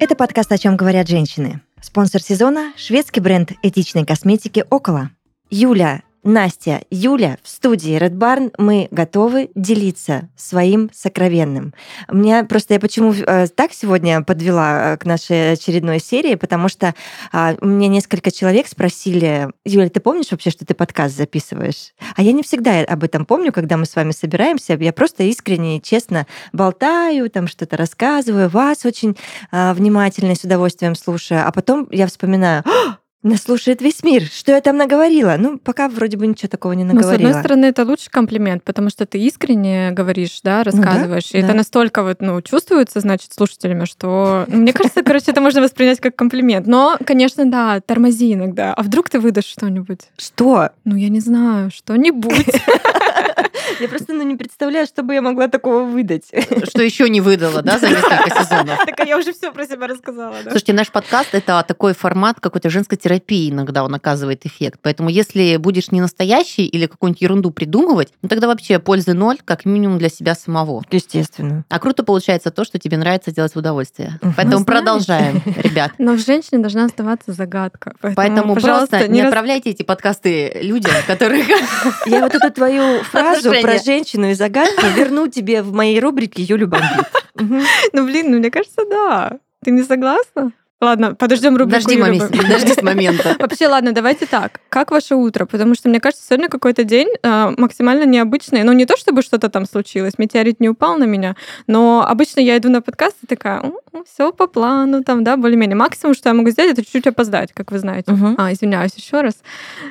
Это подкаст «О чем говорят женщины». Спонсор сезона – шведский бренд этичной косметики «Около». Юля, Настя, Юля в студии Red Barn. Мы готовы делиться своим сокровенным. Мне просто я почему э, так сегодня подвела э, к нашей очередной серии, потому что э, мне несколько человек спросили, Юля, ты помнишь вообще, что ты подкаст записываешь? А я не всегда об этом помню, когда мы с вами собираемся. Я просто искренне и честно болтаю, там что-то рассказываю, вас очень э, внимательно и с удовольствием слушаю, а потом я вспоминаю, нас слушает весь мир. Что я там наговорила? Ну, пока вроде бы ничего такого не наговорила. Ну, с одной стороны, это лучший комплимент, потому что ты искренне говоришь, да, рассказываешь. Ну, да, и да. это настолько вот, ну, чувствуется, значит, слушателями, что... Ну, мне кажется, короче, это можно воспринять как комплимент. Но, конечно, да, тормози иногда. А вдруг ты выдашь что-нибудь? Что? Ну, я не знаю, что-нибудь. Я просто ну, не представляю, что бы я могла такого выдать. Что еще не выдала, да, за несколько сезонов. Так я уже все про себя рассказала, да? Слушайте, наш подкаст это такой формат какой-то женской терапии иногда он оказывает эффект. Поэтому если будешь не настоящий или какую-нибудь ерунду придумывать, ну тогда вообще пользы ноль, как минимум для себя самого. Естественно. А круто получается то, что тебе нравится делать в удовольствие. Поэтому продолжаем, ребят. Но в женщине должна оставаться загадка. Поэтому, просто не отправляйте эти подкасты людям, которые... Я вот эту твою фразу про женщину и загадку верну тебе в моей рубрике Юлю бомбит. Ну, блин, ну мне кажется, да. Ты не согласна? Ладно, подождем рубрику. Подожди, мами, подожди с момента. Вообще, ладно, давайте так. Как ваше утро? Потому что, мне кажется, сегодня какой-то день э, максимально необычный. Ну, не то, чтобы что-то там случилось, метеорит не упал на меня, но обычно я иду на подкаст и такая, все по плану, там, да, более-менее. Максимум, что я могу сделать, это чуть-чуть опоздать, как вы знаете. Угу. А, извиняюсь еще раз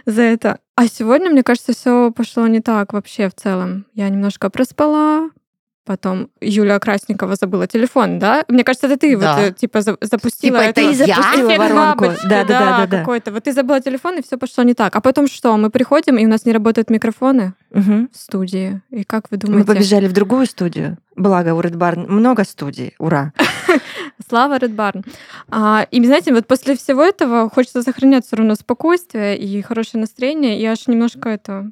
за это. А сегодня, мне кажется, все пошло не так вообще в целом. Я немножко проспала, Потом Юля Красникова забыла телефон, да? Мне кажется, это ты да. вот э, типа запустила типа это. Ты запустила воронку. Бабочки, да, да, да, да, да. Какой-то. Вот ты забыла телефон, и все пошло не так. А потом что? Мы приходим, и у нас не работают микрофоны угу. в студии. И как вы думаете? Мы побежали в другую студию. Благо, у Red Barn много студий. Ура! Слава Red Barn. А, и, знаете, вот после всего этого хочется сохранять все равно спокойствие и хорошее настроение. И аж немножко это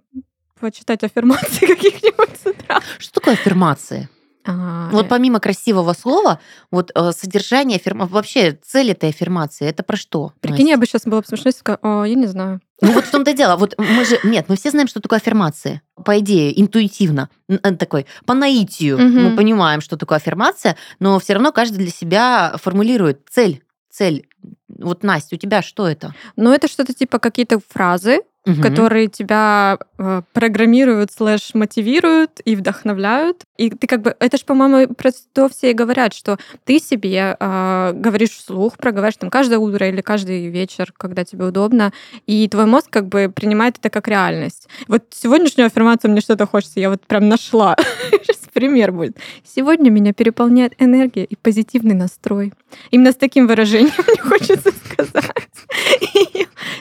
почитать аффирмации каких-нибудь с утра. Что такое аффирмации? А, вот э. помимо красивого слова, вот э, содержание аффирмации, вообще цель этой аффирмации, это про что? Прикинь, я бы сейчас была бы смешно, сказала, я не знаю. Ну вот в том-то и дело. Вот мы же, нет, мы все знаем, что такое аффирмация. По идее, интуитивно, э, такой, по наитию угу. мы понимаем, что такое аффирмация, но все равно каждый для себя формулирует цель. Цель. Вот, Настя, у тебя что это? Ну, это что-то типа какие-то фразы, угу. которые тебя э, программируют, слэш мотивируют и вдохновляют. И ты как бы, это же, по-моему, про то все и говорят, что ты себе э, говоришь вслух, проговариваешь там каждое утро или каждый вечер, когда тебе удобно, и твой мозг как бы принимает это как реальность. Вот сегодняшнюю аффирмацию мне что-то хочется, я вот прям нашла. Сейчас пример будет. Сегодня меня переполняет энергия и позитивный настрой. Именно с таким выражением мне хочется сказать.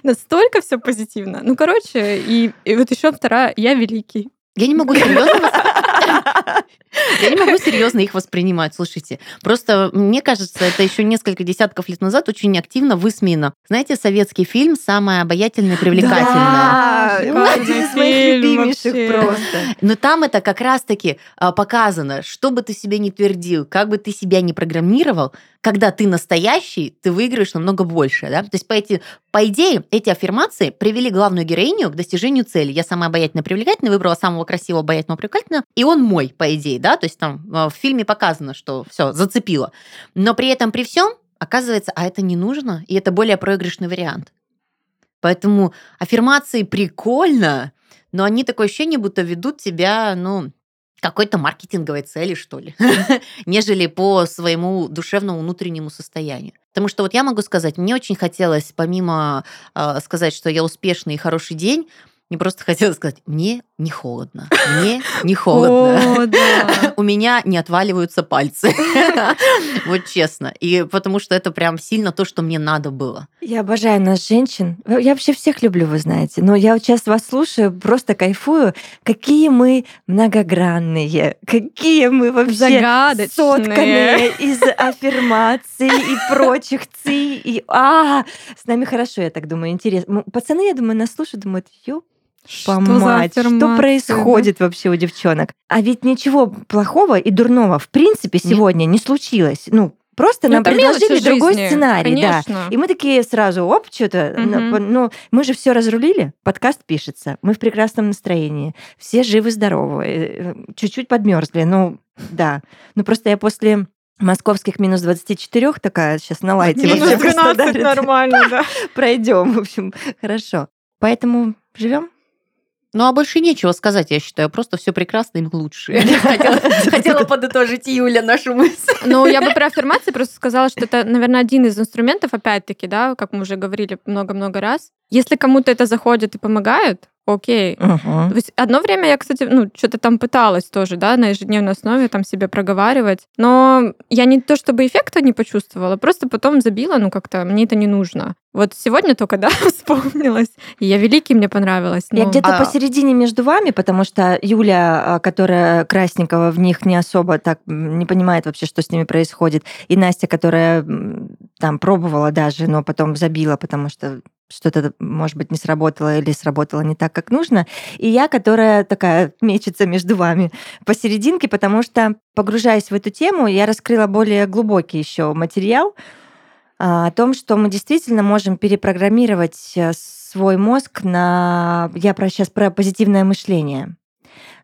Настолько все позитивно. Ну, короче, и, и вот еще вторая, я великий. Я не могу серьезно я не могу серьезно их воспринимать. Слушайте, просто мне кажется, это еще несколько десятков лет назад очень активно высмеяно. Знаете, советский фильм «Самое обаятельное и привлекательное». Да, один из моих любимейших просто. Но там это как раз-таки а, показано, что бы ты себе не твердил, как бы ты себя не программировал, когда ты настоящий, ты выиграешь намного больше. Да? То есть, по, эти, по идее, эти аффирмации привели главную героиню к достижению цели. Я самая обаятельная привлекательная, выбрала самого красивого, обаятельного, привлекательного, и он мой, по идее, да, то есть там а, в фильме показано, что все, зацепило. Но при этом, при всем, оказывается, а это не нужно, и это более проигрышный вариант. Поэтому аффирмации прикольно, но они такое ощущение, будто ведут тебя, ну, какой-то маркетинговой цели, что ли, нежели по своему душевному внутреннему состоянию. Потому что вот я могу сказать, мне очень хотелось, помимо э, сказать, что я успешный и хороший день, мне просто хотелось сказать, мне не холодно. Мне не холодно. У меня не отваливаются пальцы. Вот честно. И потому что это прям сильно то, что мне надо было. Я обожаю нас, женщин. Я вообще всех люблю, вы знаете. Но я сейчас вас слушаю, просто кайфую. Какие мы многогранные. Какие мы вообще сотканные из аффирмаций и прочих ци. И, а, с нами хорошо, я так думаю, интересно. Пацаны, я думаю, нас слушают, думают, ёп что что происходит да? вообще у девчонок? А ведь ничего плохого и дурного в принципе сегодня Нет. не случилось. Ну, Просто Ну, нам предложили другой жизни, сценарий, да. И мы такие сразу, оп, что-то, Мгм. ну, мы же все разрулили, подкаст пишется, мы в прекрасном настроении, все живы-здоровы, э, чуть-чуть подмерзли, ну, да. Ну, просто я после московских минус 24 такая сейчас на лайте Минус вообще в 12 Краснодаре. нормально, да. Пройдем, в общем, хорошо. Поэтому живем. Ну, а больше нечего сказать, я считаю. Просто все прекрасно и лучше. Хотела, хотела подытожить Юля нашу мысль. Ну, я бы про аффирмации просто сказала, что это, наверное, один из инструментов, опять-таки, да, как мы уже говорили много-много раз. Если кому-то это заходит и помогает, окей. То есть одно время я, кстати, ну, что-то там пыталась тоже, да, на ежедневной основе там себе проговаривать, но я не то чтобы эффекта не почувствовала, просто потом забила, ну, как-то мне это не нужно. Вот сегодня только, да, вспомнилась, и я великий, мне понравилось. Я но- где-то А- посередине между вами, потому что Юля, а, которая Красникова, в них не особо так не понимает вообще, что с ними происходит, и Настя, которая там пробовала даже, но потом забила, потому что что-то, может быть, не сработало или сработало не так, как нужно. И я, которая такая мечется между вами посерединке, потому что, погружаясь в эту тему, я раскрыла более глубокий еще материал а, о том, что мы действительно можем перепрограммировать э, свой мозг на... Я про, сейчас про позитивное мышление.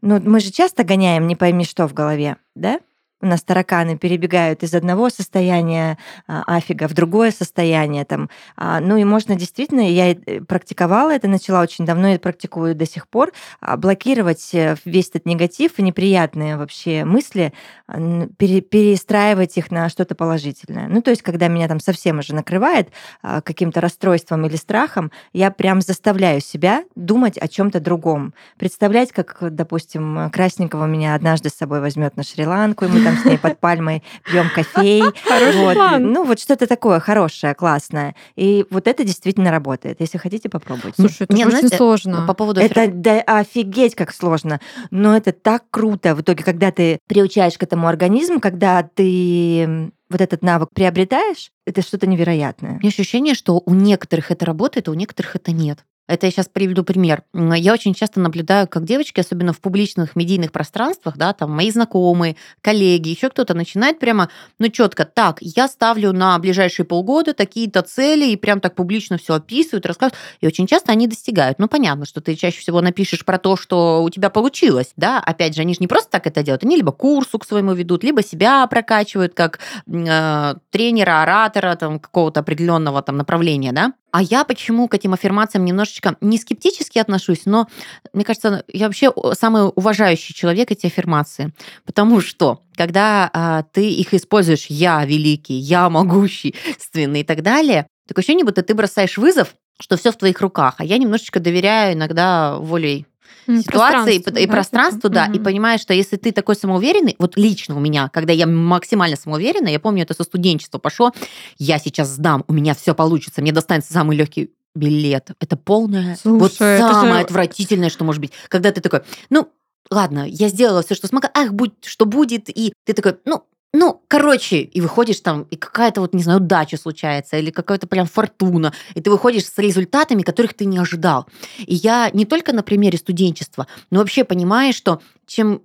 Ну, мы же часто гоняем не пойми что в голове, да? У нас тараканы перебегают из одного состояния а, афига в другое состояние. Там. А, ну и можно действительно, я и практиковала это, начала очень давно и практикую до сих пор, а, блокировать э, весь этот негатив и неприятные вообще мысли, перестраивать их на что-то положительное. Ну то есть, когда меня там совсем уже накрывает каким-то расстройством или страхом, я прям заставляю себя думать о чем-то другом. Представлять, как, допустим, Красникова меня однажды с собой возьмет на Шри-Ланку, и мы там с ней под пальмой пьем кофей. Хороший Вот. план. Ну, вот что-то такое хорошее, классное. И вот это действительно работает. Если хотите, попробуйте. Слушай, это Не, же очень знаете, сложно. По поводу Это да, офигеть как сложно. Но это так круто в итоге, когда ты приучаешь к этому организм, когда ты вот этот навык приобретаешь, это что-то невероятное. У меня ощущение, что у некоторых это работает, а у некоторых это нет. Это я сейчас приведу пример. Я очень часто наблюдаю, как девочки, особенно в публичных медийных пространствах, да, там мои знакомые, коллеги, еще кто-то начинает прямо, ну четко, так, я ставлю на ближайшие полгода такие-то цели и прям так публично все описывают, рассказывают. И очень часто они достигают. Ну понятно, что ты чаще всего напишешь про то, что у тебя получилось, да. Опять же, они же не просто так это делают, они либо курсу к своему ведут, либо себя прокачивают как э, тренера, оратора, там, какого-то определенного там направления, да. А я почему к этим аффирмациям немножечко не скептически отношусь, но мне кажется, я вообще самый уважающий человек эти аффирмации. Потому что, когда а, ты их используешь «я великий», «я могущественный» и так далее, такое ощущение, будто ты бросаешь вызов, что все в твоих руках. А я немножечко доверяю иногда волей ситуации и, пространство, и да, пространству, такое? да, и Мгм. понимаешь, что если ты такой самоуверенный, вот лично у меня, когда я максимально самоуверена, я помню, это со студенчества пошло, я сейчас сдам, у меня все получится, мне достанется самый легкий билет. Это полное, вот Слушай, это же- самое отвратительное, что может быть. Когда ты такой, ну, ладно, я сделала все, что смогла, ах, будь, что будет, и ты такой, ну, ну, короче, и выходишь там, и какая-то вот, не знаю, удача случается, или какая-то прям фортуна, и ты выходишь с результатами, которых ты не ожидал. И я не только на примере студенчества, но вообще понимаю, что чем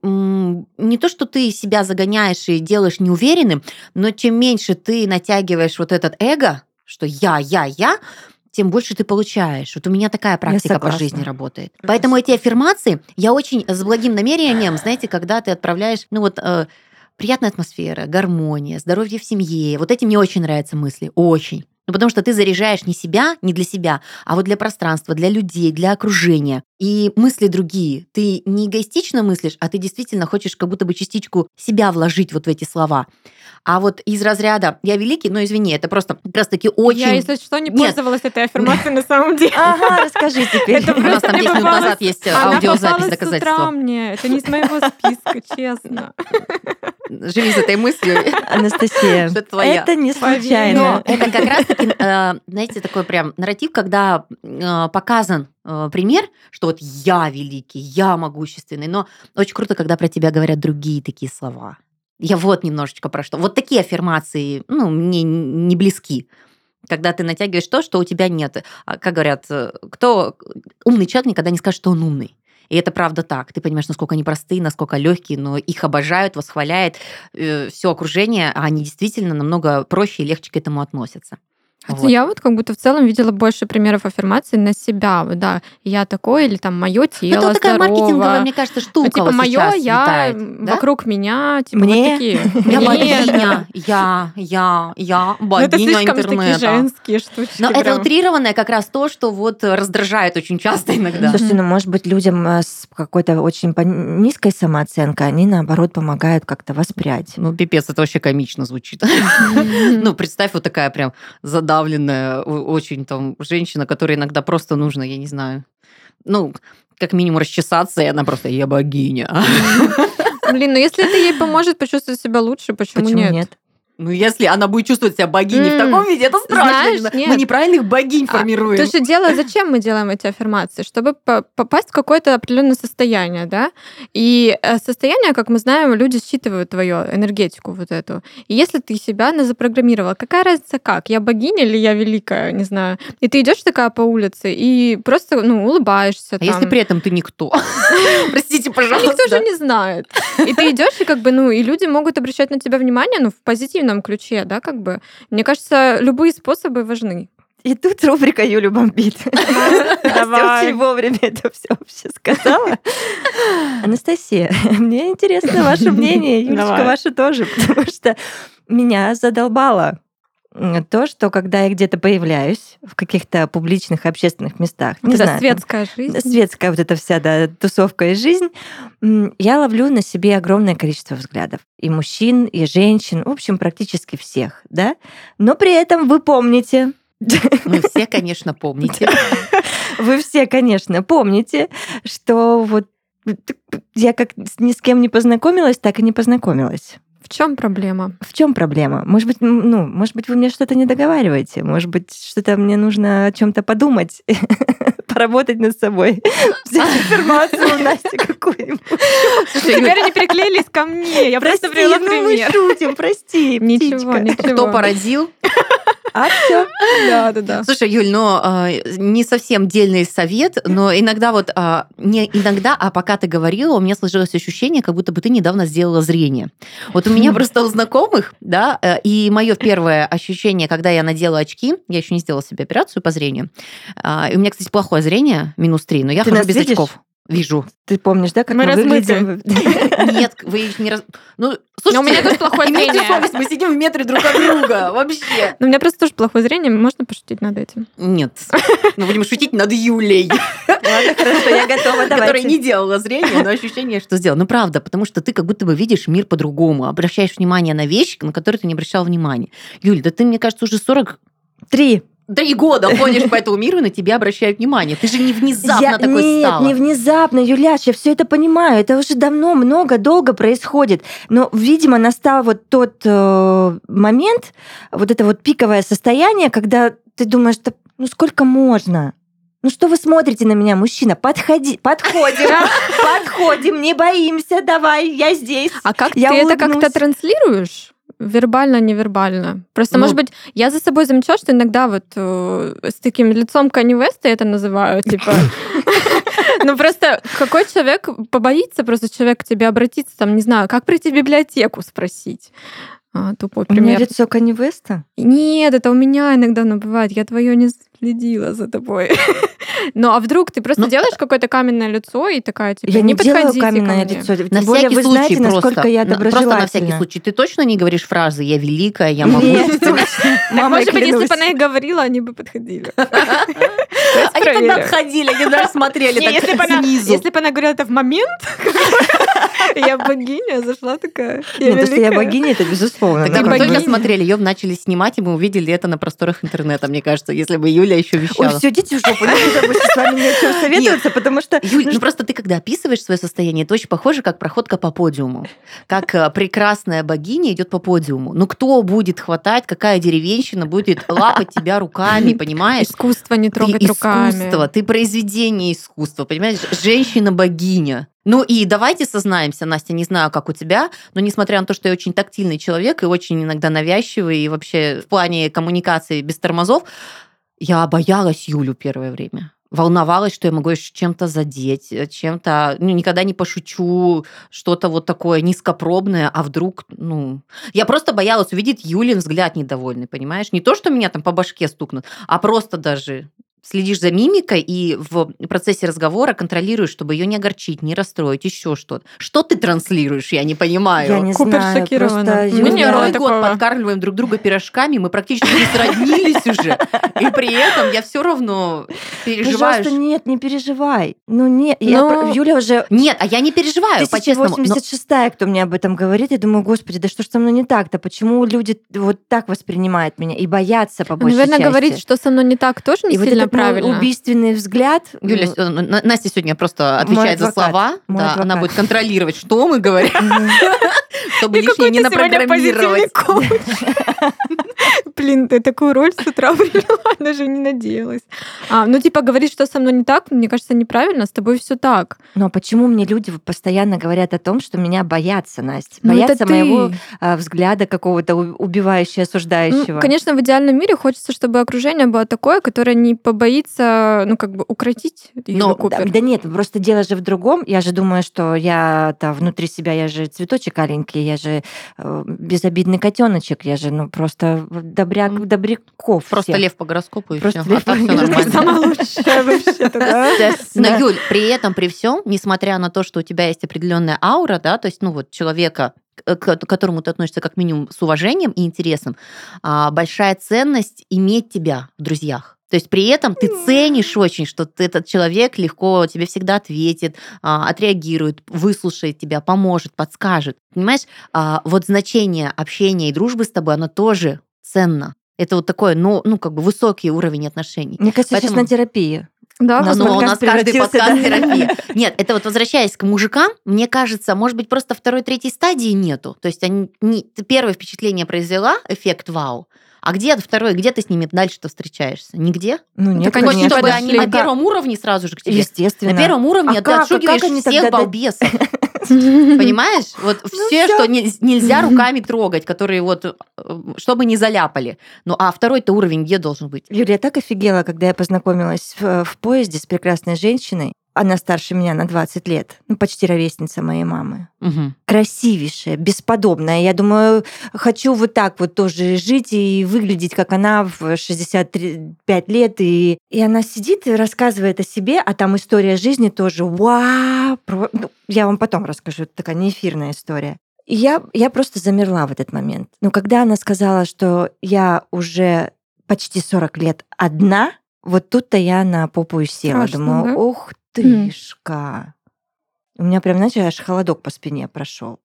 не то, что ты себя загоняешь и делаешь неуверенным, но чем меньше ты натягиваешь вот этот эго, что я, я, я, тем больше ты получаешь. Вот у меня такая практика по жизни работает. Поэтому эти аффирмации я очень с благим намерением, знаете, когда ты отправляешь, ну вот э, приятная атмосфера, гармония, здоровье в семье. Вот эти мне очень нравятся мысли, очень. Ну, потому что ты заряжаешь не себя, не для себя, а вот для пространства, для людей, для окружения. И мысли другие. Ты не эгоистично мыслишь, а ты действительно хочешь как будто бы частичку себя вложить вот в эти слова. А вот из разряда «я великий», ну, извини, это просто как раз-таки очень... Я, если что, не Нет. пользовалась этой аффирмацией на самом деле. Ага, расскажи теперь. Это У нас там Просто 10 минут назад есть Она аудиозапись доказательства. мне. Это не из моего списка, честно. Живи с этой мыслью. Анастасия, Что это твоя. это не случайно. Но это как раз-таки, э, знаете, такой прям нарратив, когда э, показан э, пример, что вот я великий, я могущественный, но очень круто, когда про тебя говорят другие такие слова. Я вот немножечко про что. Вот такие аффирмации, ну, мне не близки. Когда ты натягиваешь то, что у тебя нет. А, Как говорят, э, кто умный человек никогда не скажет, что он умный. И это правда так. Ты понимаешь, насколько они простые, насколько легкие, но их обожают, восхваляет э, все окружение, а они действительно намного проще и легче к этому относятся. Вот. я вот как будто в целом видела больше примеров аффирмации на себя. Вот, да, я такой, или там мое тело Это такая маркетинговая, мне кажется, штука. Ну, типа, мое, я, летает, да? вокруг меня, типа, мне? вот такие. Я богиня, я, я, я, богиня Это слишком интернета. такие женские штучки. Но это утрированное как раз то, что вот раздражает очень часто иногда. Слушайте, ну, может быть, людям э, с какой-то очень низкой самооценкой, они, наоборот, помогают как-то воспрять. Ну, пипец, это вообще комично звучит. Ну, представь, вот такая прям задавленная, о- очень там женщина, которой иногда просто нужно, я не знаю, ну, как минимум расчесаться, и она просто «я богиня». Блин, ну если это ей поможет почувствовать себя лучше, почему, Почему нет? нет? Ну, если она будет чувствовать себя богиней в М, таком виде, это страшно. знаешь, Мы нет. неправильных богинь А, формируем. То, что дело, зачем мы делаем эти аффирмации? Чтобы по- попасть в какое-то определенное состояние, да? И э, состояние, как мы знаем, люди считывают твою энергетику вот эту. И если ты себя на- запрограммировала, какая разница как? Я богиня или я великая, не знаю. И ты идешь такая по улице и просто, ну, улыбаешься. А если там. при этом ты никто? Простите, пожалуйста. Никто же не знает. И ты идешь, и как бы, ну, и люди могут обращать на тебя внимание, ну, в позитивном ключе, да, как бы. Мне кажется, любые способы важны. И тут рубрика Юлю бомбит. Очень вовремя это все вообще сказала. Анастасия, мне интересно ваше мнение, Юлечка, Давай. ваше тоже, потому что меня задолбало то, что когда я где-то появляюсь в каких-то публичных общественных местах, не Вот эта знаю, там, светская жизнь. светская вот эта вся да, тусовка и жизнь, я ловлю на себе огромное количество взглядов. И мужчин, и женщин, в общем, практически всех, да? Но при этом вы помните, Вы все, конечно, помните. вы все, конечно, помните, что вот я как ни с кем не познакомилась, так и не познакомилась. В чем проблема? В чем проблема? Может быть, ну, может быть, вы мне что-то не договариваете, может быть, что-то мне нужно о чем-то подумать, поработать над собой, взять информацию у Насти какую-нибудь. Теперь они приклеились ко мне. Я просто Прости, привела ну мы пример. шутим, прости, Ничего, ничего. Кто породил? А все. Да, да, да. Слушай, Юль, ну, не совсем дельный совет, но иногда вот, а, не иногда, а пока ты говорила, у меня сложилось ощущение, как будто бы ты недавно сделала зрение. Вот у меня просто у знакомых, да, э, и мое первое ощущение, когда я надела очки, я еще не сделала себе операцию по зрению, а, и у меня, кстати, плохое зрение, минус 3, но я Ты хожу без видишь? очков. Вижу. Ты помнишь, да, как Мы мы, выглядим? Нет, вы их не раз... Ну, слушайте, Но у меня тоже плохое зрение. совесть, мы сидим в метре друг от друга, вообще. Но у меня просто тоже плохое зрение, можно пошутить над этим. Нет, мы будем шутить над Юлей. Ладно, хорошо, я готова, которая не делала зрение, но ощущение, что сделала. Ну, правда, потому что ты как будто бы видишь мир по-другому, обращаешь внимание на вещи, на которые ты не обращал внимания. Юль, да ты, мне кажется, уже 40 Три. Три года ходишь по этому миру, и на тебя обращают внимание. Ты же не внезапно Я- такой Нет, стала. не внезапно, Юляш, я все это понимаю. Это уже давно, много, долго происходит. Но, видимо, настал вот тот э, момент, вот это вот пиковое состояние, когда ты думаешь, «Да ну сколько можно? Ну что вы смотрите на меня, мужчина? Подходи, подходим, подходим, не боимся, давай, я здесь. А как Я ты это как-то транслируешь? Вербально, невербально. Просто, Ну. может быть, я за собой замечала, что иногда вот э, с таким лицом Кани Веста я это называю, типа... Ну просто какой человек побоится просто человек к тебе обратиться, там, не знаю, как прийти в библиотеку спросить? А, тупой У меня пример. лицо Кани Веста. Нет, это у меня иногда оно бывает. Я твое не следила за тобой. Ну, а вдруг ты просто Ну, делаешь какое-то каменное лицо и такая, типа, Я не не делаю каменное мне. лицо. На Тем более всякий вы случай знаете, просто. насколько я На- Просто на всякий случай. Ты точно не говоришь фразы «я великая», «я могу». Нет, точно. Так, Мама, может быть, если бы она их говорила, они бы подходили. Они тогда отходили, они даже смотрели так бы снизу. Если бы она говорила это в момент, я богиня, зашла такая. я Нет, то, что я богиня, это безусловно. Тогда мы только смотрели, ее начали снимать, и мы увидели это на просторах интернета, мне кажется, если бы Юля еще Ой, вещала. все, идите в жопу, не больше с вами ни о чем советоваться, потому что... Юль, ну просто ты когда описываешь свое состояние, это очень похоже, как проходка по подиуму. Как э, прекрасная богиня идет по подиуму. Ну кто будет хватать, какая деревенщина будет лапать тебя руками, понимаешь? Искусство не трогать ты руками. искусство, ты произведение искусства, понимаешь? Женщина-богиня. Ну и давайте сознаемся, Настя, не знаю, как у тебя, но несмотря на то, что я очень тактильный человек и очень иногда навязчивый, и вообще в плане коммуникации без тормозов, я боялась Юлю первое время. волновалась, что я могу её чем-то задеть, э, чем-то, ну, никогда не пошучу что-то вот такое низкопробное, а вдруг, ну... Я просто боялась увидеть Юлин взгляд недовольный, понимаешь? Не то, что меня там по башке стукнут, а просто даже следишь за мимикой и в процессе разговора контролируешь, чтобы ее не огорчить, не расстроить, еще что-то. Что ты транслируешь, я не понимаю. Я не Купер знаю, шокирована. просто Мы не, второй такого. год подкармливаем друг друга пирожками, мы практически не сроднились уже. И при этом я все равно переживаю. Пожалуйста, нет, не переживай. Ну нет, я Ну, Юля уже Нет, а я не переживаю, по-честному. но- 1086 кто мне об этом говорит, я думаю, господи, да что ж со мной не так-то? Почему люди вот так воспринимают меня и боятся по большей Наверное, части? говорить, что со мной не так, тоже не и сильно правильно. убийственный взгляд. Юля, ну, э, На- Настя сегодня просто отвечает за слова. мой Да, она будет контролировать, что мы говорим, чтобы лишнее не напрограммировать. Блин, ты такую роль с утра приняла, даже не надеялась. А, ну, типа, говорить, что со мной не так, мне кажется, неправильно, с тобой все так. Но почему мне люди постоянно говорят о том, что меня боятся, Настя? Ну, Боятся моего а, взгляда какого-то убивающего, Ну, осуждающего. конечно, в идеальном мире хочется, чтобы окружение было такое, которое не побоится, ну, как бы, укротить Но, Да, Купер. да нет, просто дело же в другом. Я же думаю, что я-то внутри себя, я же цветочек аленький, я же э, безобидный котеночек, я же, ну, просто добряк, М. добряков. Просто всех. лев по гороскопу и Просто все. А лев так по все нормально. Самое лучшее вообще-то, да? Но. Юль, при этом, при всем, несмотря на то, что у тебя есть определенная аура, да, то есть, ну вот человека, к к которому ты относишься как минимум с уважением и интересом, а, большая ценность иметь тебя в друзьях. То есть при этом ты ценишь очень, что ты, этот человек легко тебе всегда ответит, а, отреагирует, выслушает тебя, поможет, подскажет. Понимаешь, А, вот значение общения и дружбы с тобой, оно тоже ценно. Это вот такой, ну, ну, как бы высокий уровень отношений. Мне кажется, сейчас Поэтому- на терапии. Да, У нас Ну, у нас каждый подкаст да. терапия. Нет, это вот возвращаясь к мужикам, мне кажется, может быть, просто второй, третьей стадии нету. То есть они, не, первое впечатление произвела, эффект вау, а где второй, где ты с ними дальше-то встречаешься? Нигде? Ну, нет, так не чтобы они на первом уровне сразу же к тебе? Естественно. На первом уровне А ты как? А отшугиваешь как они всех тогда балбесов. Понимаешь? Вот Ну все, что не- нельзя руками трогать, которые вот, э, чтобы не заляпали. Ну, а второй-то уровень где должен быть? Юля, я так офигела, когда я познакомилась в, в поезде с прекрасной женщиной. Она старше меня на 20 лет, ну, почти ровесница моей мамы. Мгм. Красивейшая, бесподобная. Я думаю, хочу вот так вот тоже жить и выглядеть, как она в 65 лет. И, и она сидит и рассказывает о себе, а там история жизни тоже. Вау! Ну, Я вам потом расскажу, это такая неэфирная история. И я, я просто замерла в этот момент. Но когда она сказала, что я уже почти 40 лет одна, вот тут-то я на попу и села. Страшно, Думаю, да? ух тышка. У меня прям, знаете, аж холодок по спине прошел.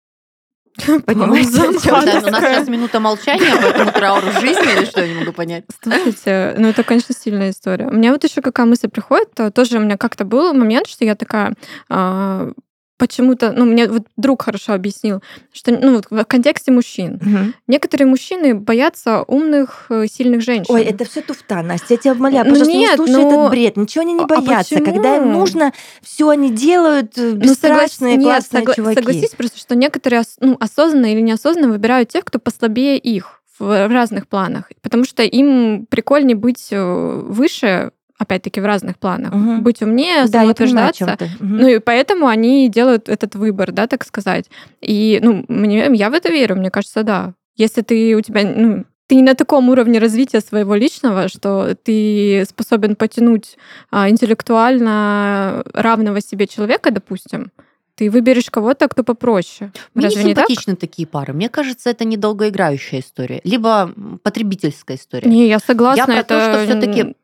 Понимаете, у нас сейчас минута молчания по этому трауру жизни или что, я не могу понять. Слушайте, ну это, конечно, сильная история. У меня вот еще какая мысль приходит, то тоже у меня как-то был момент, что я такая а, почему-то, ну, мне вот друг хорошо объяснил, что, ну, вот в контексте мужчин. Мгм. Некоторые мужчины боятся умных, э, сильных женщин. Ой, это все туфта, Настя, я тебя умоляю, Ну пожалуйста, нет, не слушай ну, этот бред, ничего они не а боятся. Когда им нужно, все они делают, э, Ну, бесстрашные, соглас- нет, классные согла- чуваки. Согласись просто, что некоторые ну, осознанно или неосознанно выбирают тех, кто послабее их в, в разных планах. Потому что им прикольнее быть э, выше, опять-таки, в разных планах. Мгм. Быть умнее, Да, я понимаю, о самоутверждаться. Мгм. Ну и поэтому они делают этот выбор, да, так сказать. И ну, мне, я в это верю, мне кажется, да. Если ты у тебя, ну, ты не на таком уровне развития своего личного, что ты способен потянуть а, интеллектуально равного себе человека, допустим, ты выберешь кого-то, кто попроще. Мне Разве не не так? симпатичны такие пары. Мне кажется, это недолгоиграющая история. Либо потребительская история. Не, я согласна. Я про это... то, что все-таки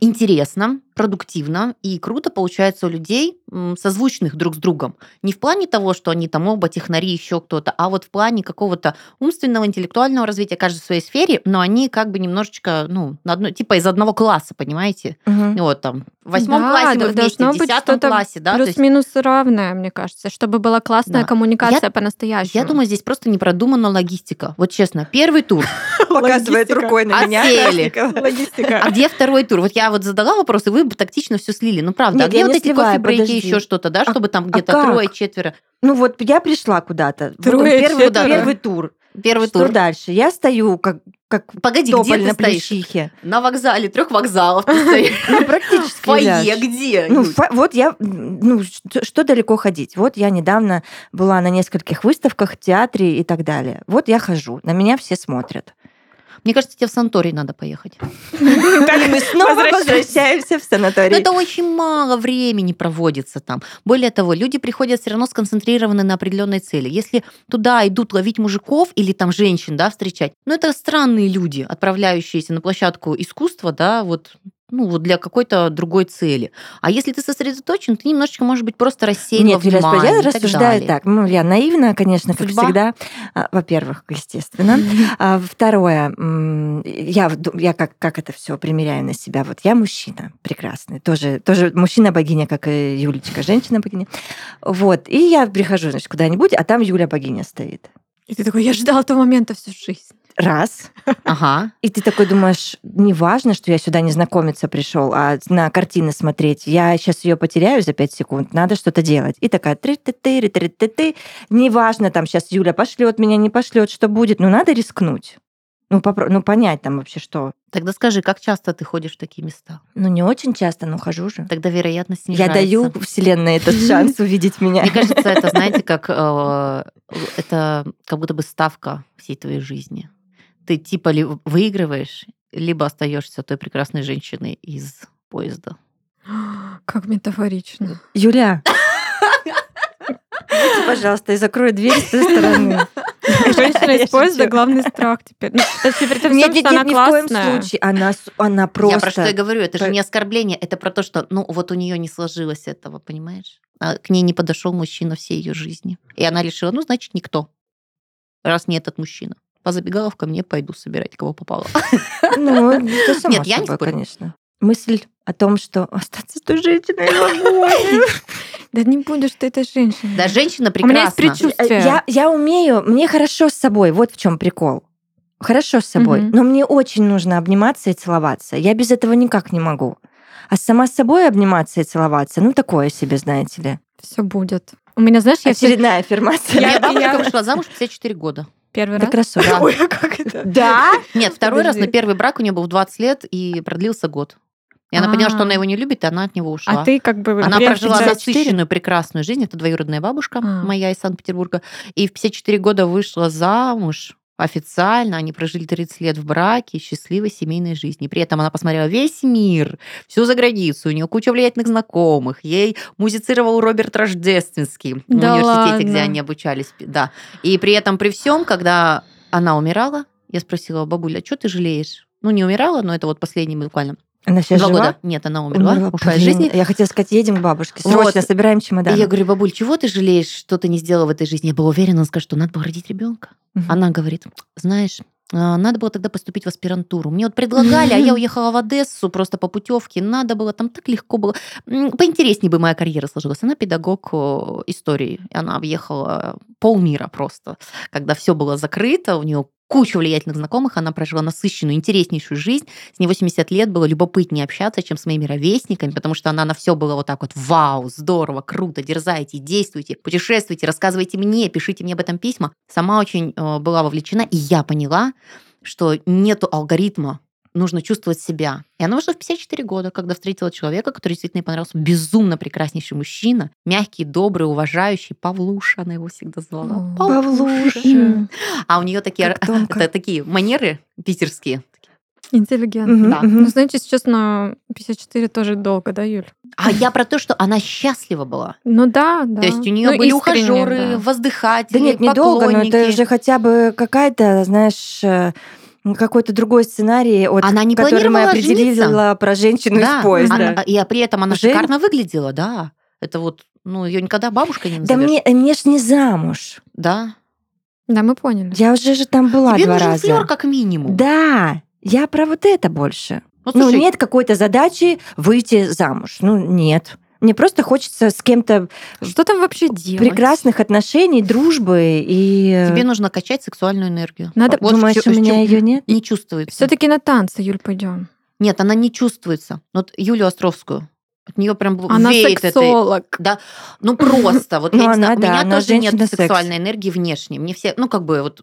интересно, продуктивно и круто получается у людей созвучных друг с другом. Не в плане того, что они там оба технари, еще кто-то, а вот в плане какого-то умственного, интеллектуального развития каждый в своей сфере, но они как бы немножечко, ну, на одной, типа из одного класса, понимаете? Мгм. Вот там, в восьмом Да, классе да, мы вместе, в десятом классе, да? то есть Плюс-минус равное, мне кажется, чтобы была классная Да. коммуникация Я- по-настоящему. я думаю, здесь просто не продумана логистика. Вот честно, первый тур, Показывает рукой на меня. Отсели. Логистика. а где второй тур? Вот я вот задала вопрос, и вы бы тактично все слили. Ну, правда, Нет, а где вот не эти сливаю, кофе-брейки, подожди. еще что-то, да, А- чтобы там а где-то как? трое, четверо. Ну вот я пришла куда-то. Вот Трое, первый, четверо. первый тур. Первый Что тур. дальше? Я стою как, как Погоди, где ты на стоишь? плющихе. На вокзале трех вокзалов ты стоишь. Ну, практически, Фойе где? Ну, вот я, ну, что, что далеко ходить? Вот я недавно была на нескольких выставках, театре и так далее. Вот я хожу, на меня все смотрят. Мне кажется, тебе в Санторий надо поехать. И мы снова Возвращаемся. в Но санаторий. это очень мало времени проводится там. Более того, люди приходят все равно сконцентрированы на определенной цели. Если туда идут ловить мужиков или там женщин, да, встречать, ну это странные люди, отправляющиеся на площадку искусства, да, вот ну, вот для какой-то другой цели. А если ты сосредоточен, ты немножечко, может быть, просто рассеян Нет, Юля, внимании я так рассуждаю далее. так. Ну, я наивна, конечно, как Судьба? всегда. А, Во-первых, естественно. А второе, я, я как, как это все примеряю на себя. Вот я мужчина прекрасный, тоже, тоже мужчина-богиня, как и Юлечка, женщина-богиня. Вот, и я прихожу, значит, куда-нибудь, а там Юля-богиня стоит. И ты такой, я ждал этого момента всю жизнь. Раз. Ага. И ты такой думаешь, не важно, что я сюда не знакомиться пришел, а на картины смотреть. Я сейчас ее потеряю за 5 секунд, надо что-то делать. И такая три ты ты ты ты ты Неважно, там сейчас Юля пошлет меня, не пошлет, что будет. Ну, надо рискнуть. Ну, попро- ну, понять там вообще что. Тогда скажи, как часто ты ходишь в такие места? Ну, не очень часто, но хожу же. Тогда вероятность Я снижается. даю Вселенной этот шанс увидеть меня. Мне кажется, это, знаете, как э, это как будто бы ставка всей твоей жизни. Ты типа ли выигрываешь, либо остаешься той прекрасной женщиной из поезда. Как метафорично. Юля, выйди, пожалуйста, и закрой дверь с той стороны. Женщина из поезда главный страх теперь. Ну, то есть теперь ты Нет, нет, что нет, она ни в коем случае. Она, она просто... Я про что и говорю, это же не оскорбление, это про то, что, ну, вот у нее не сложилось этого, понимаешь? А к ней не подошел мужчина всей ее жизни. И она решила, ну, значит, никто. Раз не этот мужчина. По забегаловкам мне пойду собирать, кого попало. Ну, это само Нет, я не спорю. конечно. Мысль о том, что остаться с той женщиной могу. Да не будешь ты этой женщиной. Да, женщина У меня есть прекрасна. предчувствие. Я, я умею, мне хорошо с собой, вот в чем прикол. Хорошо с собой, но мне очень нужно обниматься и целоваться. Я без этого никак не могу. А сама с собой обниматься и целоваться, ну такое себе, знаете ли. Все будет. У меня, знаешь, я все Очередная аффирмация. Я- бабушка вышла замуж в 54 года. первый Да раз. красотка. Да. Ой, а как это? Да? Нет, второй раз, Подожди. но первый брак у нее был в 20 лет и продлился год. И она поняла, что она его не любит, и она от него ушла. А ты как бы... Она прожила 54? насыщенную, прекрасную жизнь. Это двоюродная бабушка А. моя из Санкт-Петербурга. И в 54 года вышла замуж официально. Они прожили 30 лет в браке, счастливой семейной жизни. При этом она посмотрела весь мир, всю за границу. У нее куча влиятельных знакомых. Ей музицировал Роберт Рождественский в Да университете, где ладно? они обучались. Да. И при этом, при всем, когда она умирала, я спросила, бабуля, а что ты жалеешь? Ну, не умирала, но это вот последний буквально. Она сейчас Два жива? года. Нет, она умерла, Умерла. ушла из жизни. Я хотела сказать, едем к бабушке. Вот. Срочно собираем И чемодан. я говорю, бабуль, чего ты жалеешь, что ты не сделала в этой жизни? Я была уверена, он скажет, что надо было родить ребенка. Мгм. Она говорит, знаешь, а, надо было тогда поступить в аспирантуру. Мне вот предлагали, а я уехала в Одессу просто по путевке. Надо было, там так легко было. Поинтереснее бы моя карьера сложилась. Она педагог истории. Она объехала полмира просто. Когда все было закрыто, у нее куча влиятельных знакомых, она прожила насыщенную, интереснейшую жизнь. С ней 80 лет было любопытнее общаться, чем с моими ровесниками, потому что она на все было вот так вот, вау, здорово, круто, дерзайте, действуйте, путешествуйте, рассказывайте мне, пишите мне об этом письма. Сама очень э, была вовлечена, и я поняла, что нету алгоритма, нужно чувствовать себя. И она вышла в 54 года, когда встретила человека, который действительно ей понравился. Безумно прекраснейший мужчина, мягкий, добрый, уважающий. Павлуша она его всегда звала. О, Павлуша. М, А у нее такие, это такие манеры питерские. Интеллигентно. Мгм, да. мгм. Ну, знаете, сейчас на 54 тоже долго, да, Юль? А я про то, что она счастлива была. Ну да, да. То есть у нее Ну, были ухажеры, да. воздыхатели, Да нет, недолго, но это уже хотя бы какая-то, знаешь, э, какой-то другой сценарий, от, Она не который мы определила жениться. про женщину Да, из поезда. она- и при этом она Жень- шикарно выглядела, да. Это вот, ну, ее никогда бабушкой не Да назовешь. мне, мне ж не замуж. Да. Да, мы поняли. Я уже же там была Тебе два нужен раза. флёр как минимум. Да, я про вот это больше. Ну, ну, слушай, нет какой-то задачи выйти замуж. Ну, нет. Мне просто хочется с кем-то Что там вообще делать? прекрасных отношений, дружбы и... тебе нужно качать сексуальную энергию. Надо- Вот в Думаешь, чё- у в меня ее нет? не чувствуется. Все-таки на танцы, Юль, пойдем. Нет, она не чувствуется. Вот Юлю Островскую, От нее прям Она веет этой- сексолог. Да, ну просто, вот Ну, я не она, знаю, у да, меня она тоже нет секс. сексуальной энергии внешней. Мне все, ну как бы вот,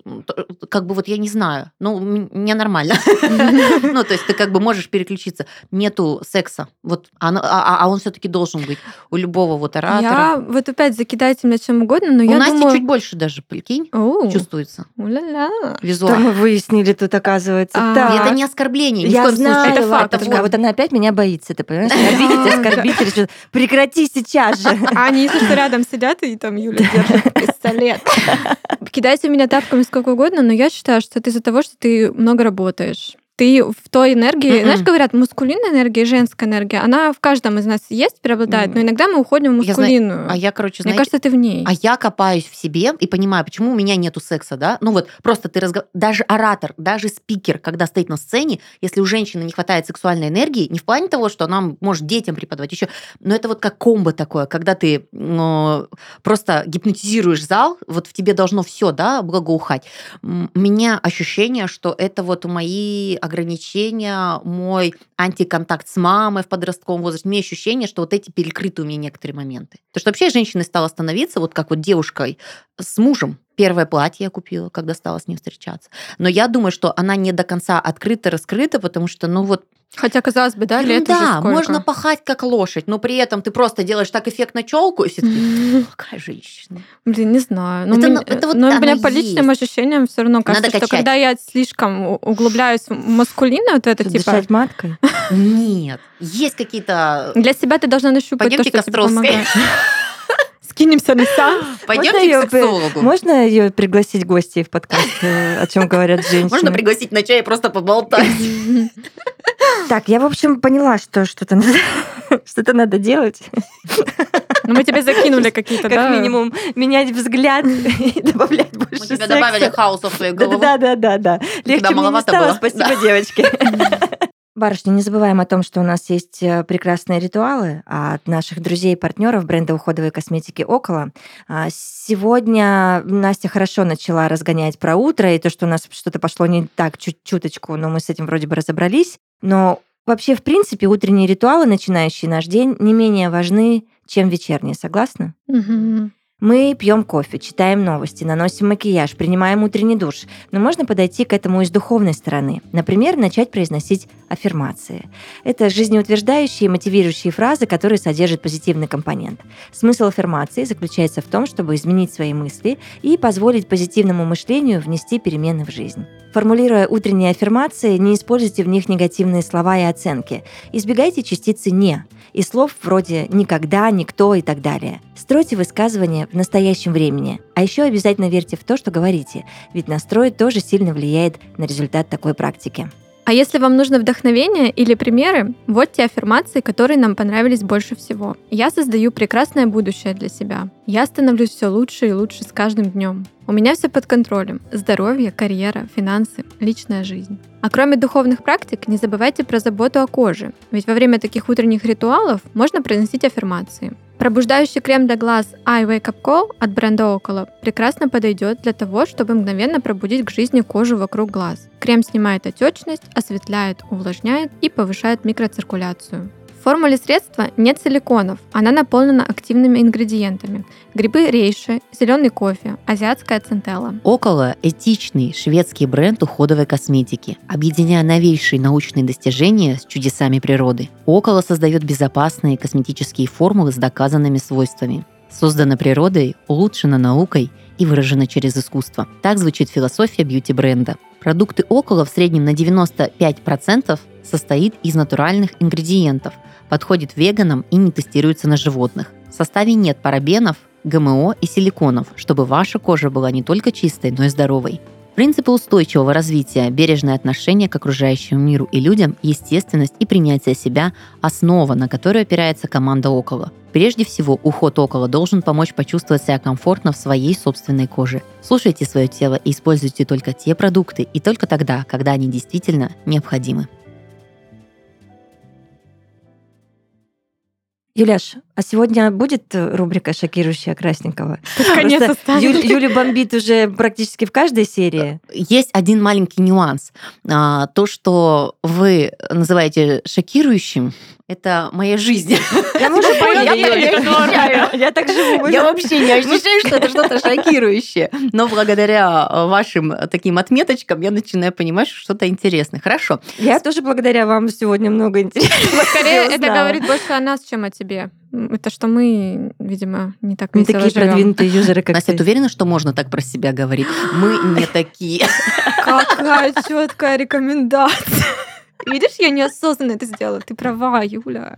как бы вот я не знаю, ну мне нормально. Ну то есть ты как бы можешь переключиться. Нету секса, вот, оно- а, а он все-таки должен быть у любого вот оратора. Я вот опять закидайте меня чем угодно, но У я Насти думаю... чуть больше даже, прикинь, чувствуется. Что визуально. мы выяснили тут, оказывается. А, это не оскорбление, ни в Я коем знаю, случае. Это факт, вот. она опять меня боится, ты понимаешь? Обидеть, оскорбитель. Что- Прекрати сейчас же. А они, если что, рядом сидят, и там Юля держит пистолет. Кидайте меня тапками сколько угодно, но я считаю, что это из-за того, что ты много работаешь. Ты в той энергии, Мгм. знаешь, говорят, мускулинная энергия и женская энергия, она в каждом из нас есть, преобладает, но иногда мы уходим в Я знаю, мускулинную. А я, короче, Мне знаете, кажется, ты в ней. А я копаюсь в себе и понимаю, почему у меня нету секса, да? Ну вот просто ты разговариваешь, даже оратор, даже спикер, когда стоит на сцене, если у женщины не хватает сексуальной энергии, не в плане того, что она может детям преподавать еще, но это вот как комбо такое, когда ты ну, просто гипнотизируешь зал, вот в тебе должно все, да, благоухать. У меня ощущение, что это вот мои ограничения, мой антиконтакт с мамой в подростковом возрасте, мне ощущение, что вот эти перекрыты у меня некоторые моменты. То, что вообще женщиной стала становиться, вот как вот девушкой с мужем. Первое платье я купила, когда стала с ним встречаться. Но я думаю, что она не до конца открыта, раскрыта, потому что, ну вот, Хотя, казалось бы, да, лет уже да, сколько. можно пахать как лошадь, но при этом ты просто делаешь так эффектно челку, и все таки «Ну, какая женщина. Блин, не знаю. Но, Это мне- это вот но у меня по личным есть. ощущениям все равно кажется, что качать. когда я слишком углубляюсь в маскулинное, вот это типа... Дышать маткой. Нет, есть какие-то... Для себя ты должна нащупать то, что тебе помогает. Скинемся на сеанс. Пойдемте к сексологу. Можно ее пригласить гостей в подкаст, э, о чем говорят женщины? Можно пригласить на чай и просто поболтать. Так, я, в общем, поняла, что что-то надо, что-то надо делать. Ну, мы тебе закинули какие-то, Как да? минимум менять взгляд и добавлять больше Мы тебе добавили хаоса в твою голову. Да, да, да, да. Легче мне не стало, спасибо, девочки. Барышни, не забываем о том, что у нас есть э, прекрасные ритуалы от наших друзей и партнеров бренда уходовой косметики «Около». А, Сегодня Настя хорошо начала разгонять про утро, и то, что у нас что-то пошло не так чуть чуточку, но мы с этим вроде бы разобрались. Но вообще, в принципе, утренние ритуалы, начинающие наш день, не менее важны, чем вечерние. Согласна? Мгм. Мы пьем кофе, читаем новости, наносим макияж, принимаем утренний душ. Но можно подойти к этому и с духовной стороны. Например, начать произносить аффирмации. Это жизнеутверждающие и мотивирующие фразы, которые содержат позитивный компонент. Смысл аффирмации заключается в том, чтобы изменить свои мысли и позволить позитивному мышлению внести перемены в жизнь. Формулируя утренние аффирмации, не используйте в них негативные слова и оценки. Избегайте частицы «не» и слов вроде «никогда», «никто» и так далее. Стройте высказывания в настоящем времени. А еще обязательно верьте в то, что говорите, ведь настрой тоже сильно влияет на результат такой практики. А если вам нужно вдохновение или примеры, вот те аффирмации, которые нам понравились больше всего. Я создаю прекрасное будущее для себя. Я становлюсь все лучше и лучше с каждым днем. У меня все под контролем. Здоровье, карьера, финансы, личная жизнь. А кроме духовных практик, не забывайте про заботу о коже. Ведь во время таких утренних ритуалов можно произносить аффирмации. Пробуждающий крем для глаз I Wake Up Call от бренда Около прекрасно подойдет для того, чтобы мгновенно пробудить к жизни кожу вокруг глаз. Крем снимает отечность, осветляет, увлажняет и повышает микроциркуляцию. Формуле средства нет силиконов, она наполнена активными ингредиентами. Грибы рейши, зеленый кофе, азиатская центелла. Около – этичный шведский бренд уходовой косметики, объединяя новейшие научные достижения с чудесами природы. Около создает безопасные косметические формулы с доказанными свойствами. Создана природой, улучшена наукой и выражена через искусство. Так звучит философия бьюти-бренда. Продукты Около в среднем на 95% состоит из натуральных ингредиентов, подходит веганам и не тестируется на животных. В составе нет парабенов, ГМО и силиконов, чтобы ваша кожа была не только чистой, но и здоровой. Принципы устойчивого развития, бережное отношение к окружающему миру и людям, естественность и принятие себя – основа, на которой опирается команда «Около». Прежде всего, уход «Около» должен помочь почувствовать себя комфортно в своей собственной коже. Слушайте свое тело и используйте только те продукты и только тогда, когда они действительно необходимы. Юляш, А сегодня будет рубрика «Шокирующая Красненького»? Под конец. Юль- Юля бомбит уже практически в каждой серии. Есть один маленький нюанс. А, То, что вы называете шокирующим, это моя жизнь. Я уже Я поняла. Я так живу. Я вообще не ощущаю, что это что-то шокирующее. Но благодаря э, вашим таким отметочкам я начинаю понимать, что что-то интересное. Хорошо. Я тоже благодаря вам сегодня много интересного Скорее, это говорит больше о нас, чем о тебе. Это что мы, видимо, не так Мы весело такие живем. продвинутые юзеры, как Настя, ты. ты уверена, что можно так про себя говорить? Мы не такие. Какая четкая рекомендация. Видишь, я неосознанно это сделала. Ты права, Юля.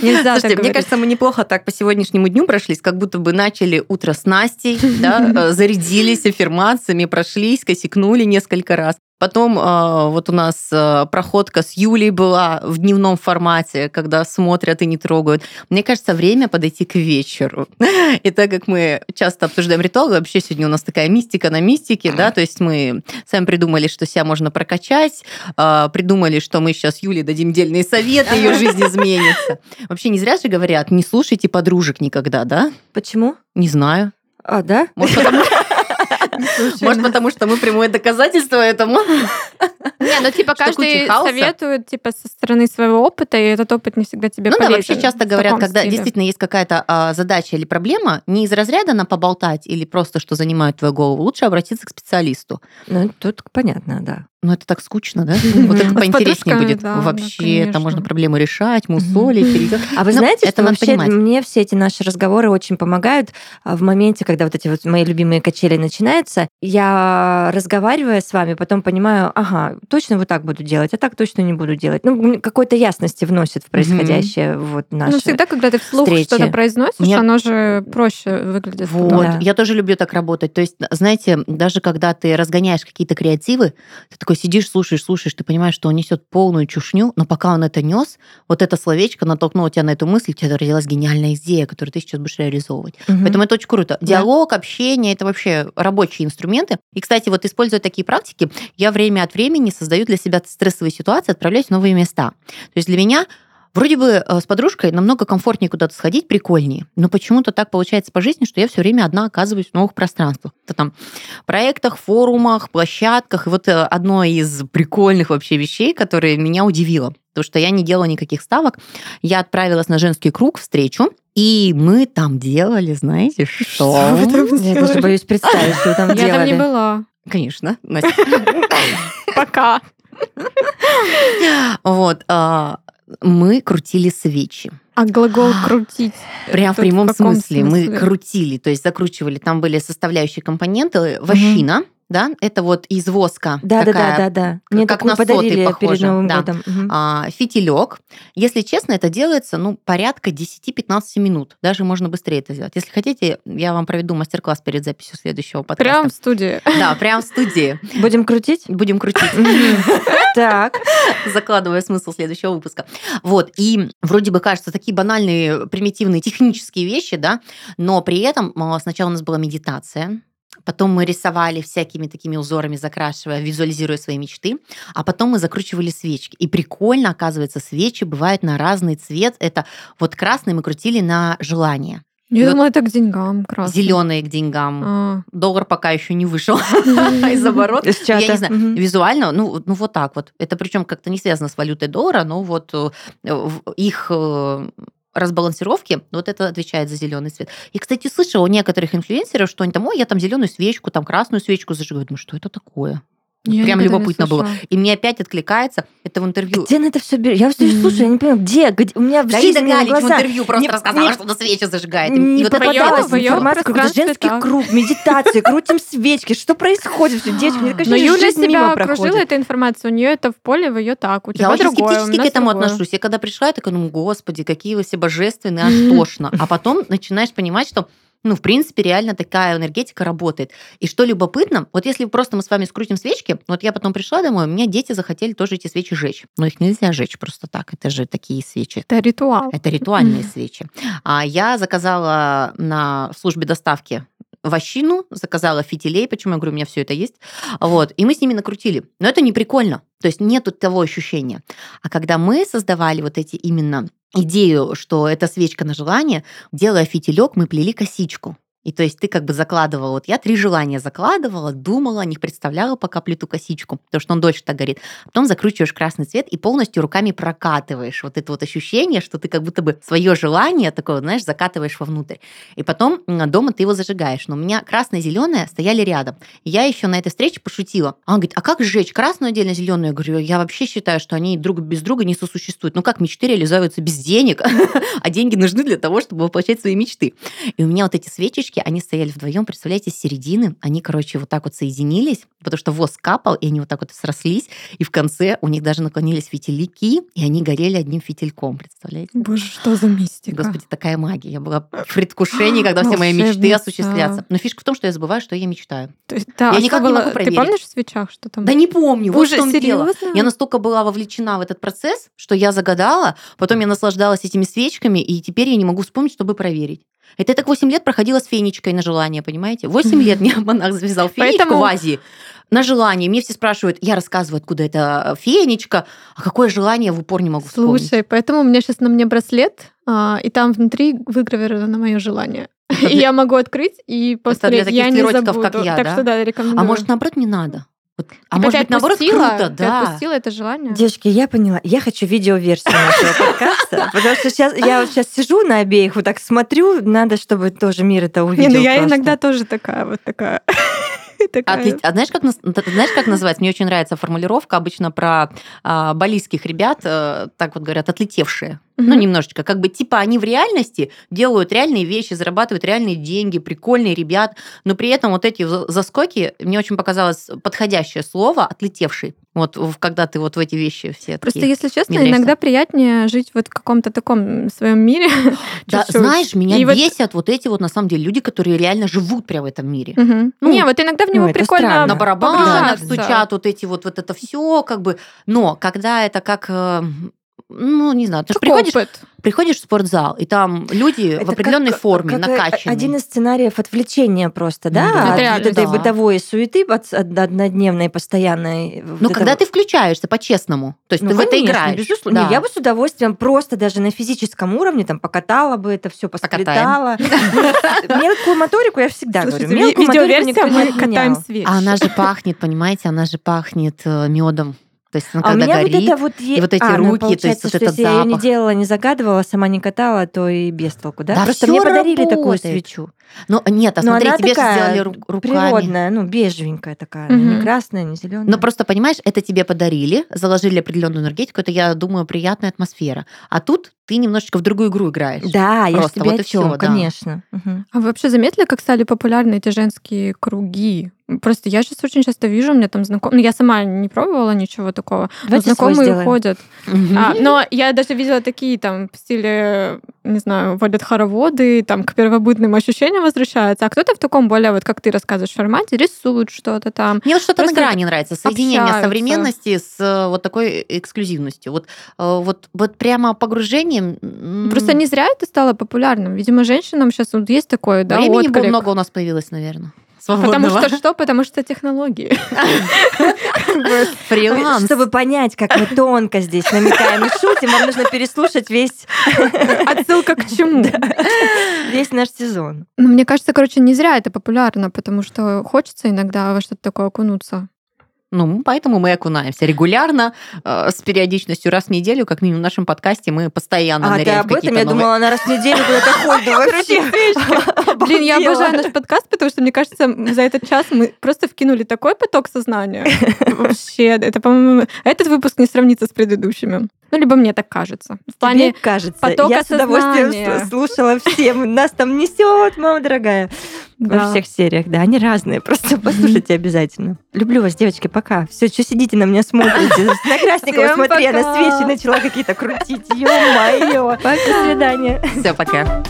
Нельзя так Слушайте, мне говорить. кажется, мы неплохо так по сегодняшнему дню прошлись, как будто бы начали утро с Настей, да, э, зарядились аффирмациями, прошлись, косякнули несколько раз. Потом э, вот у нас э, проходка с Юлей была в дневном формате, когда смотрят и не трогают. Мне кажется, время подойти к вечеру. И так как мы часто обсуждаем ритуалы, вообще сегодня у нас такая мистика на мистике, да, то есть мы сами придумали, что себя можно прокачать, э, придумали, что мы сейчас Юле дадим дельные советы, ее жизнь изменится. Вообще не зря же говорят, не слушайте подружек никогда, да? Почему? Не знаю. А, да? Может, потому, может, потому что мы прямое доказательство этому. Не, ну типа каждый советует типа со стороны своего опыта, и этот опыт не всегда тебе Ну да, вообще часто говорят, когда действительно есть какая-то а, задача или проблема, не из разряда на поболтать или просто что занимает твою голову, лучше обратиться к специалисту. Ну, тут понятно, да. Ну, это так скучно, да? Вот это поинтереснее будет. да, Вообще, там можно проблемы решать, мусолить. А вы Ну, знаете, что вообще мне все эти наши разговоры очень помогают а, в моменте, когда вот эти вот мои любимые качели начинаются. Я разговаривая с вами, потом понимаю, ага, точно вот так буду делать, а так точно не буду делать. Ну, какой-то ясности вносит в происходящее вот наше. Ну, всегда, когда ты вслух встречи. что-то произносишь, Мне- оно же проще выглядит. Вот, Да. я тоже люблю так работать. То есть, знаете, даже когда ты разгоняешь какие-то креативы, ты такой сидишь, слушаешь, слушаешь, ты понимаешь, что он несет полную чушню, но пока он это нес, вот это словечко натолкнуло тебя на эту мысль, у тебя родилась гениальная идея, которую ты сейчас будешь реализовывать. Мгм. Поэтому это очень круто. Диалог, общение это вообще рабочие инструменты. И, кстати, вот используя такие практики, я время от времени создаю для себя стрессовые ситуации, отправляюсь в новые места. То есть для меня Вроде бы э, с подружкой намного комфортнее куда-то сходить, прикольнее. Но почему-то так получается по жизни, что я все время одна оказываюсь в новых пространствах. Это там проектах, форумах, площадках. И вот э, одно из прикольных вообще вещей, которые меня удивило, потому что я не делала никаких ставок. Я отправилась на женский круг встречу, и мы там делали, знаете, что? вы там Я даже боюсь представить, что вы там Я там делали. не была. Конечно, Настя. Пока. Вот. а, Мы крутили свечи. А глагол крутить. Прям в прямом смысле. Мы крутили, то есть закручивали. Там были составляющие компоненты. Вощина, да, это вот из воска. Да, да, да, такая, да, да. Мне как на соты подарили перед похоже, Новым да. годом. Мгм. а, фитилек. Если честно, это делается, ну, порядка 10-15 минут. Даже можно быстрее это сделать. Если хотите, я вам проведу мастер-класс перед записью следующего подкаста. Прям в студии. Да, прям в студии. Будем крутить? Будем крутить. Так. закладывая смысл следующего выпуска. Вот, и вроде бы кажется, такие банальные, примитивные технические вещи, да, но при этом а, сначала у нас была медитация, Потом мы рисовали всякими такими узорами, закрашивая, визуализируя свои мечты. А потом мы закручивали свечки. И прикольно, оказывается, свечи бывают на разный цвет. Это вот красный мы крутили на желание. Я Вот думала, это к деньгам красный. Зеленые к деньгам. А. Доллар пока еще не вышел из оборота. Я не знаю, визуально, ну, ну вот так вот. Это причем как-то не связано с валютой доллара, но вот э, их э, разбалансировки, вот это отвечает за зеленый цвет. И, кстати, слышала у некоторых инфлюенсеров, что они там, ой, я там зеленую свечку, там красную свечку зажигаю. Думаю, что это такое? Я Прям любопытно было. И мне опять откликается, это в интервью. Где на это все берешь? Я все Мгм. слушаю, я не понимаю, где? Где? У меня в Галина жизни на Галич в глаза интервью просто не- рассказала, не- что она свечи зажигает. И не вот это попадалась в её информация, какой-то женский так. круг, медитация, крутим свечки. Что происходит? Что, Девочки, мне кажется, Но Юля себя окружила этой информацией, у нее это в поле, в ее так, у тебя Я очень скептически к этому отношусь. Я когда пришла, я такая, ну, господи, какие вы все божественные, аж тошно. А потом начинаешь понимать, что ну, в принципе, реально такая энергетика работает. И что любопытно, вот если просто мы с вами скрутим свечки, вот я потом пришла домой, у меня дети захотели тоже эти свечи жечь. Но их нельзя жечь просто так, это же такие свечи. Это ритуал. Это ритуальные свечи. А я заказала на службе доставки вощину, заказала фитилей, почему я говорю, у меня все это есть. Вот, и мы с ними накрутили. Но это не прикольно. То есть нету того ощущения. А когда мы создавали вот эти именно идею, что это свечка на желание, делая фитилек, мы плели косичку. И то есть ты как бы закладывала, вот я три желания закладывала, думала них, представляла, пока плету косичку, потому что он дольше так горит. Потом закручиваешь красный цвет и полностью руками прокатываешь вот это вот ощущение, что ты как будто бы свое желание такое, знаешь, закатываешь вовнутрь. И потом дома ты его зажигаешь. Но у меня красное и зеленое стояли рядом. Я еще на этой встрече пошутила. А он говорит, а как сжечь красную отдельно, зеленую? Я говорю, я вообще считаю, что они друг без друга не сосуществуют. Ну как мечты реализуются без денег, а деньги нужны для того, чтобы воплощать свои мечты. И у меня вот эти свечечки девочки, они стояли вдвоем, представляете, с середины. Они, короче, вот так вот соединились, потому что воск капал, и они вот так вот срослись. И в конце у них даже наклонились фитилики, и они горели одним фитильком, представляете? Боже, что за мистика. Господи, такая магия. Я была в предвкушении, когда все мои мечты осуществятся. Но фишка в том, что я забываю, что я мечтаю. Да, я а никак не могу проверить. Ты помнишь в свечах, что там? Да не помню. Боже, серьезно? Я настолько была вовлечена в этот процесс, что я загадала, потом я наслаждалась этими свечками, и теперь я не могу вспомнить, чтобы проверить. Это я так 8 лет проходила с фенечкой на желание, понимаете? 8 лет мне монах завязал фенечку Поэтому- в Азии на желание. Мне все спрашивают, я рассказываю, откуда это фенечка, а какое желание я в упор не могу вспомнить. Слушай, поэтому у меня сейчас на мне браслет, а, и там внутри выгравировано мое желание. И я могу открыть, и таких я не забуду. как я, так да? что да, рекомендую. А может, наоборот, не надо? Вот- А Типа, может ты быть, наоборот, отпустила, круто, ты да. отпустила это желание? Девочки, я поняла. Я хочу видеоверсию нашего подкаста, потому что сейчас я вот сейчас сижу на обеих, вот так смотрю, надо, чтобы тоже мир это Не, увидел. ну я иногда тоже такая вот такая. А, Такая. а знаешь, как, знаешь, как называется? Мне очень нравится формулировка обычно про а, балийских ребят, э, так вот говорят, отлетевшие. Ну, немножечко. Как бы, типа, они в реальности делают реальные вещи, зарабатывают реальные деньги, прикольные ребят, но при этом вот эти за- заскоки, мне очень показалось подходящее слово «отлетевший». Вот когда ты вот в эти вещи все Просто, если честно, внедряешься. иногда приятнее жить вот в каком-то таком своем мире. Да, чуть-чуть. знаешь, меня И вот- бесят вот эти вот, на самом деле, люди, которые реально живут прямо в этом мире. Мгм. Ну, Не, вот иногда в него ну, прикольно странно. на барабанах стучат вот эти вот, вот это все, как бы. Но когда это как, э, ну, не знаю, ты ж Как приходишь, опыт. приходишь в спортзал, и там люди Это в определенной как- форме, как накачанные. Один из сценариев отвлечения просто, да, Да. от реально, этой да. бытовой суеты от- от- однодневной, постоянной. Но вот Ну, когда этого- ты включаешься по-честному, то есть Ну, ты в это конечно, играешь. Безусловно. да. Не, Я бы с удовольствием просто даже на физическом уровне там покатала бы это все, посплетала. Ну, Мелкую моторику я всегда говорю. Мелкую моторику видеоверсия никто не мы катаем. А она же пахнет, понимаете, она же пахнет медом. То есть она А у когда меня вот горит, это вот... е- и вот эти а, ну, руки, то есть вот этот если я ее не делала, не загадывала, сама не катала, то и без толку, да? Да Просто мне подарили такую работает. свечу. Ну, нет, а Но смотри, тебе же сделали ру- руками. Природная, ну, бежевенькая такая. ну, Мгм. Не красная, не зеленая. Но просто, понимаешь, это тебе подарили, заложили определенную энергетику, это, я думаю, приятная атмосфера. А тут ты немножечко в другую игру играешь. Да, я же Просто тебе вот и о чём, всё, да. конечно. Мгм. А вы вообще заметили, как стали популярны эти женские круги? Просто я сейчас очень часто вижу, у меня там знакомые... Ну, я сама не пробовала ничего такого. но Давайте свой знакомые ходят. Мгм. А, но я даже видела такие там в стиле, не знаю, водят хороводы, там к первобытным ощущениям возвращаются. А кто-то в таком более, вот как ты рассказываешь, формате, рисуют что-то там. Мне вот что-то на грани нравится. Соединение общаются. современности с э, вот такой эксклюзивностью. Вот, э, вот, вот прямо погружением... Просто не зря это стало популярным. Видимо, женщинам сейчас вот есть такое, да, Времени отклик. много у нас появилось, наверное. Потому Свободного. что что? Потому что технологии. Фриланс. Чтобы понять, как мы тонко здесь намекаем и шутим, вам нужно переслушать весь, Отсылка к чему? весь наш сезон. Ну, мне кажется, короче, не зря это популярно, потому что хочется иногда во что-то такое окунуться. Ну, поэтому мы окунаемся регулярно, э, с периодичностью раз в неделю, как минимум в нашем подкасте, мы постоянно А ты ныряем в об этом? Я новые- думала, она раз в неделю куда-то ходит. Да вообще. Блин, я обожаю наш подкаст, потому что, мне кажется, за этот час мы просто вкинули такой поток сознания. Вообще, это, по-моему, этот выпуск не сравнится с предыдущими. Ну, либо мне так кажется. В Тебе плане кажется. потока Я с удовольствием слушала всем. Нас там несет, мама дорогая. Во да. всех сериях, да, они разные. Просто послушайте обязательно. Люблю вас, девочки, пока. Все, что сидите на меня смотрите. На Красникова смотри, я на свечи начала какие-то крутить. Ё-моё. До свидания. Все, пока.